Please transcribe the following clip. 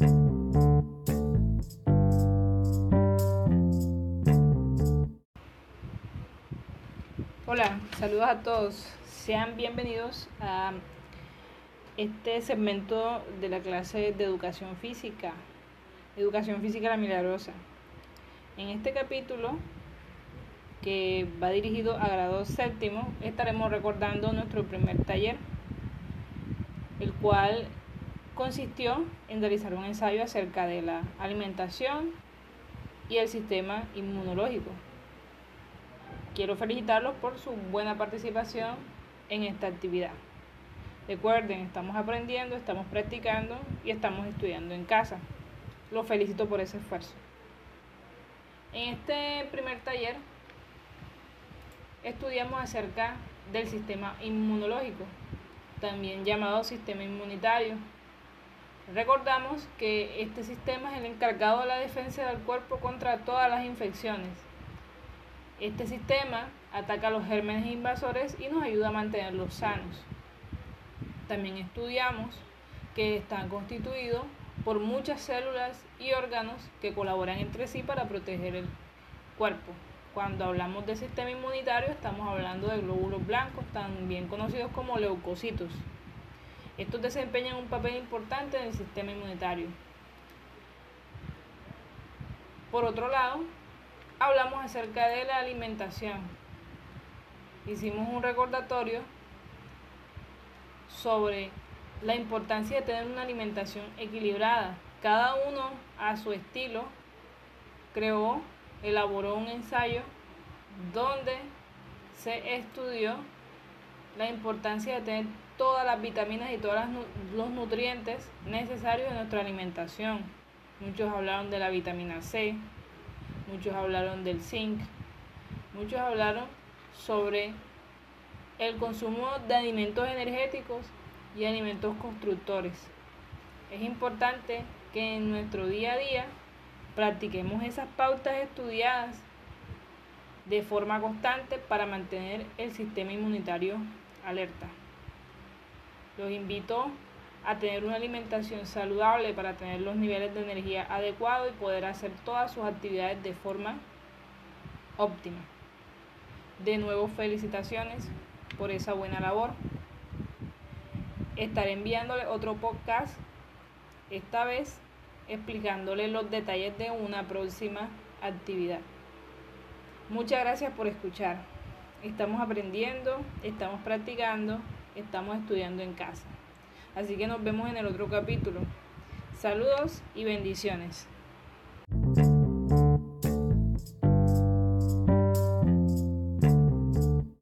Hola, saludos a todos. Sean bienvenidos a este segmento de la clase de educación física, educación física la milagrosa. En este capítulo, que va dirigido a grado séptimo, estaremos recordando nuestro primer taller, el cual consistió en realizar un ensayo acerca de la alimentación y el sistema inmunológico. Quiero felicitarlos por su buena participación en esta actividad. Recuerden, estamos aprendiendo, estamos practicando y estamos estudiando en casa. Los felicito por ese esfuerzo. En este primer taller estudiamos acerca del sistema inmunológico, también llamado sistema inmunitario. Recordamos que este sistema es el encargado de la defensa del cuerpo contra todas las infecciones este sistema ataca los gérmenes invasores y nos ayuda a mantenerlos sanos. También estudiamos que están constituidos por muchas células y órganos que colaboran entre sí para proteger el cuerpo. Cuando hablamos de sistema inmunitario estamos hablando de glóbulos blancos, también conocidos como leucocitos. Estos desempeñan un papel importante en el sistema inmunitario. Por otro lado, hablamos acerca de la alimentación. Hicimos un recordatorio sobre la importancia de tener una alimentación equilibrada. Cada uno a su estilo creó, elaboró un ensayo donde se estudió la importancia de tener todas las vitaminas y todos los nutrientes necesarios en nuestra alimentación. Muchos hablaron de la vitamina C, muchos hablaron del zinc, muchos hablaron sobre el consumo de alimentos energéticos y alimentos constructores. Es importante que en nuestro día a día practiquemos esas pautas estudiadas de forma constante para mantener el sistema inmunitario alerta. Los invito a tener una alimentación saludable para tener los niveles de energía adecuados y poder hacer todas sus actividades de forma óptima. De nuevo, felicitaciones por esa buena labor. Estaré enviándole otro podcast, esta vez explicándole los detalles de una próxima actividad. Muchas gracias por escuchar. Estamos aprendiendo, estamos practicando, estamos estudiando en casa. Así que nos vemos en el otro capítulo. Saludos y bendiciones.